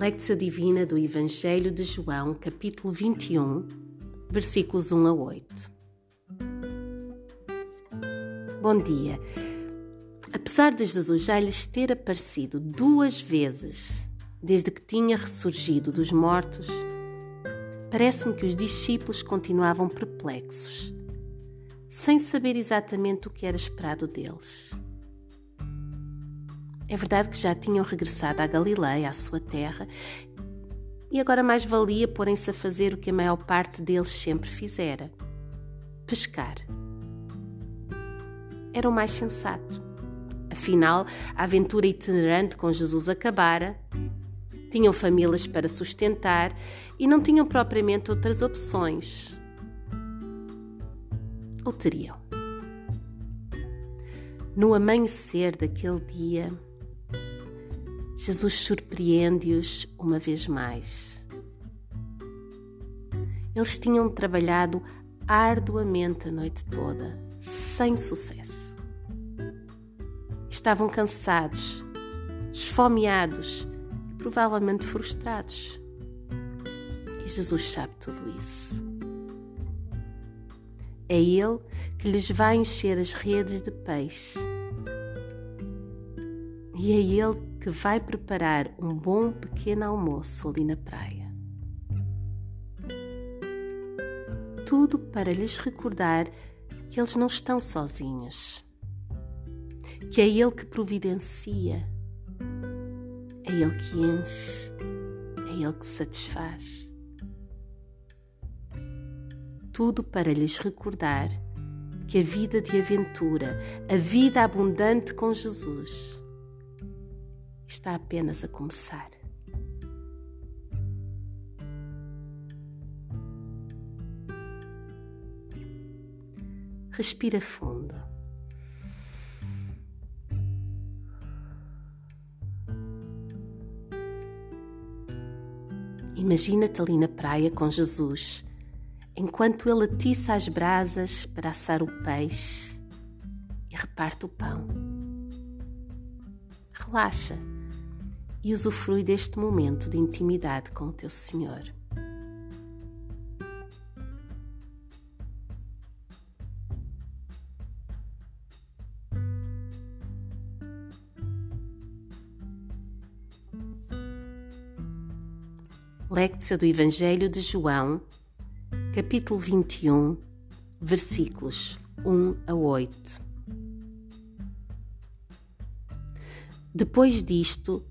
Lectio Divina do Evangelho de João, capítulo 21, versículos 1 a 8. Bom dia. Apesar de Jesus já lhes ter aparecido duas vezes desde que tinha ressurgido dos mortos, parece-me que os discípulos continuavam perplexos, sem saber exatamente o que era esperado deles. É verdade que já tinham regressado à Galileia, à sua terra, e agora mais valia porem-se a fazer o que a maior parte deles sempre fizera: pescar. Era o mais sensato. Afinal, a aventura itinerante com Jesus acabara, tinham famílias para sustentar e não tinham propriamente outras opções. Ou teriam? No amanhecer daquele dia, Jesus surpreende-os uma vez mais. Eles tinham trabalhado arduamente a noite toda, sem sucesso. Estavam cansados, esfomeados e provavelmente frustrados. E Jesus sabe tudo isso. É Ele que lhes vai encher as redes de peixe. E é Ele que vai preparar um bom pequeno almoço ali na praia. Tudo para lhes recordar que eles não estão sozinhos, que é Ele que providencia, é Ele que enche, é Ele que satisfaz. Tudo para lhes recordar que a vida de aventura, a vida abundante com Jesus, está apenas a começar. Respira fundo. Imagina-te ali na praia com Jesus, enquanto ele atiça as brasas para assar o peixe e reparte o pão. Relaxa e usufrui deste momento de intimidade com o teu Senhor. Lectio do Evangelho de João, capítulo 21, versículos 1 a 8. Depois disto,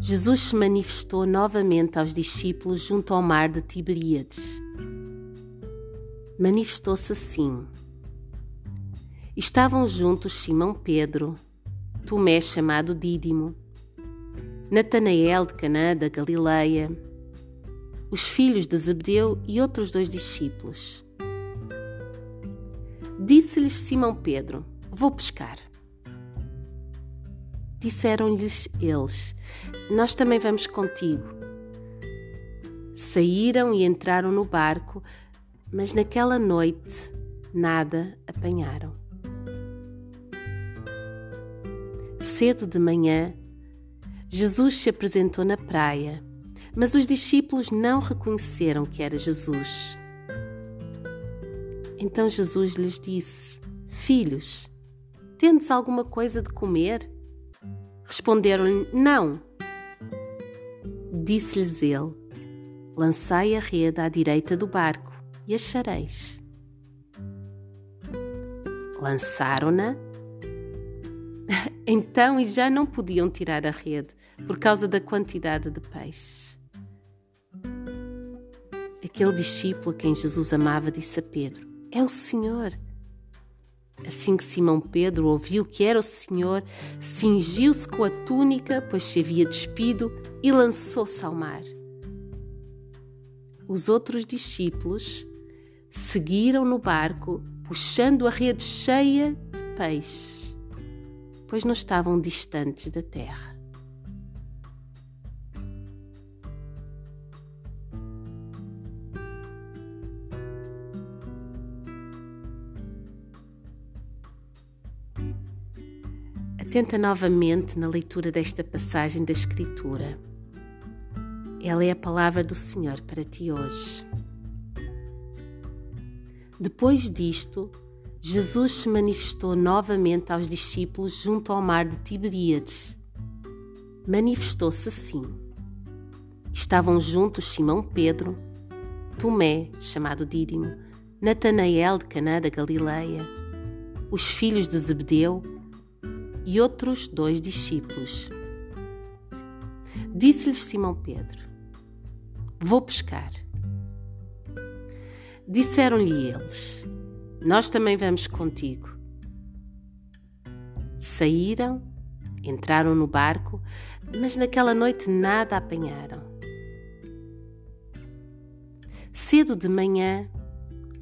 Jesus se manifestou novamente aos discípulos junto ao mar de Tiberíades. Manifestou-se assim. Estavam juntos Simão Pedro, Tomé chamado Dídimo, Natanael de Canaã da Galileia, os filhos de Zebedeu e outros dois discípulos. Disse-lhes Simão Pedro: Vou pescar. Disseram-lhes eles: Nós também vamos contigo. Saíram e entraram no barco, mas naquela noite nada apanharam. Cedo de manhã, Jesus se apresentou na praia, mas os discípulos não reconheceram que era Jesus. Então Jesus lhes disse: Filhos, tendes alguma coisa de comer? Responderam-lhe: Não. Disse-lhes ele: Lançai a rede à direita do barco e achareis. Lançaram-na. Então e já não podiam tirar a rede por causa da quantidade de peixes. Aquele discípulo a quem Jesus amava disse a Pedro: É o Senhor. Assim que Simão Pedro ouviu que era o Senhor, cingiu-se com a túnica, pois se havia despido, e lançou-se ao mar. Os outros discípulos seguiram no barco, puxando a rede cheia de peixes, pois não estavam distantes da terra. Atenta novamente na leitura desta passagem da Escritura. Ela é a palavra do Senhor para ti hoje. Depois disto, Jesus se manifestou novamente aos discípulos junto ao mar de Tiberíades. Manifestou-se assim. Estavam juntos Simão Pedro, Tomé, chamado Dídimo, Natanael de Caná da Galileia, os filhos de Zebedeu e outros dois discípulos. Disse-lhes Simão Pedro: Vou pescar. Disseram-lhe eles: Nós também vamos contigo. Saíram, entraram no barco, mas naquela noite nada apanharam. Cedo de manhã,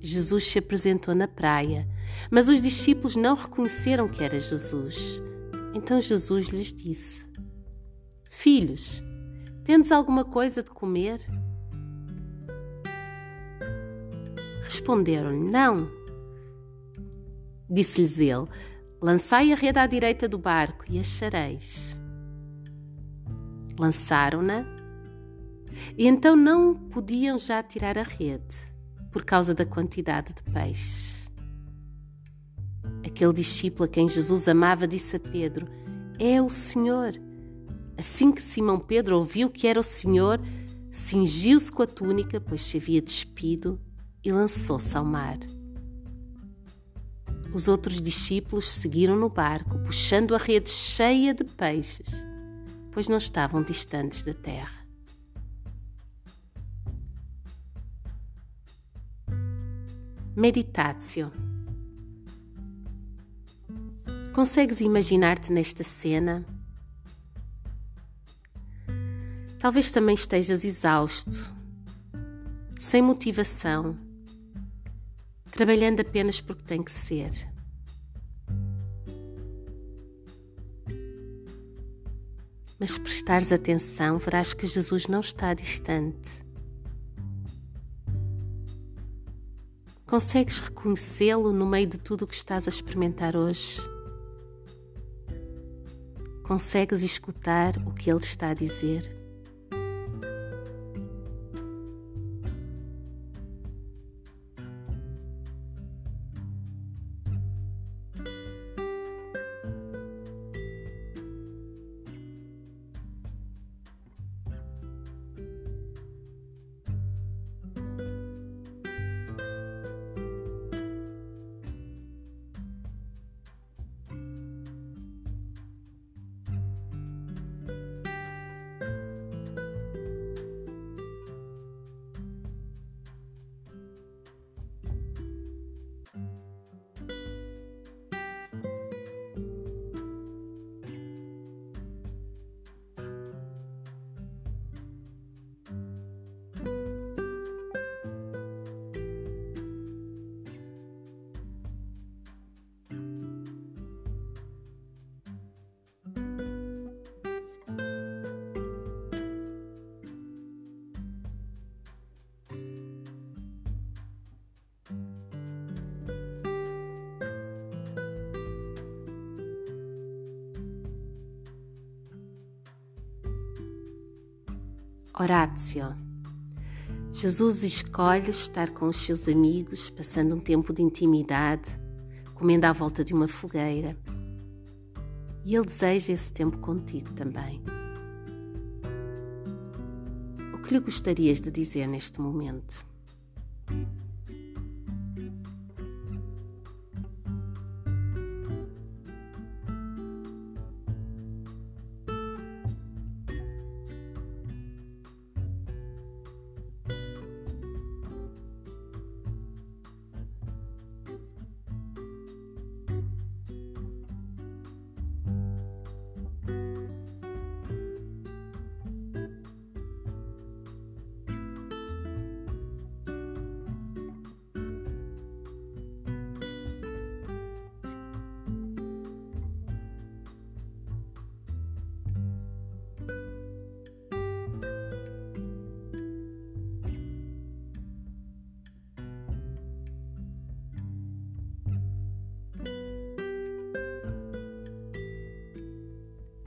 Jesus se apresentou na praia, mas os discípulos não reconheceram que era Jesus. Então Jesus lhes disse: Filhos, tendes alguma coisa de comer? Responderam-lhe: Não. Disse-lhes ele: Lançai a rede à direita do barco e achareis. Lançaram-na e então não podiam já tirar a rede por causa da quantidade de peixes. Aquele discípulo a quem Jesus amava disse a Pedro: É o Senhor. Assim que Simão Pedro ouviu que era o Senhor, cingiu-se com a túnica, pois se havia despido, e lançou-se ao mar. Os outros discípulos seguiram no barco, puxando a rede cheia de peixes, pois não estavam distantes da terra. Meditatio. Consegues imaginar-te nesta cena? Talvez também estejas exausto, sem motivação, trabalhando apenas porque tem que ser. Mas se prestares atenção, verás que Jesus não está distante. Consegues reconhecê-lo no meio de tudo o que estás a experimentar hoje? Consegues escutar o que ele está a dizer? Horácio. Jesus escolhe estar com os seus amigos, passando um tempo de intimidade, comendo à volta de uma fogueira. E Ele deseja esse tempo contigo também. O que lhe gostarias de dizer neste momento?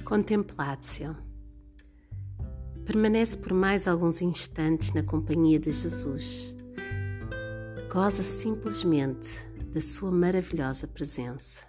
Contemplatio. Permanece por mais alguns instantes na companhia de Jesus. Goza simplesmente da sua maravilhosa presença.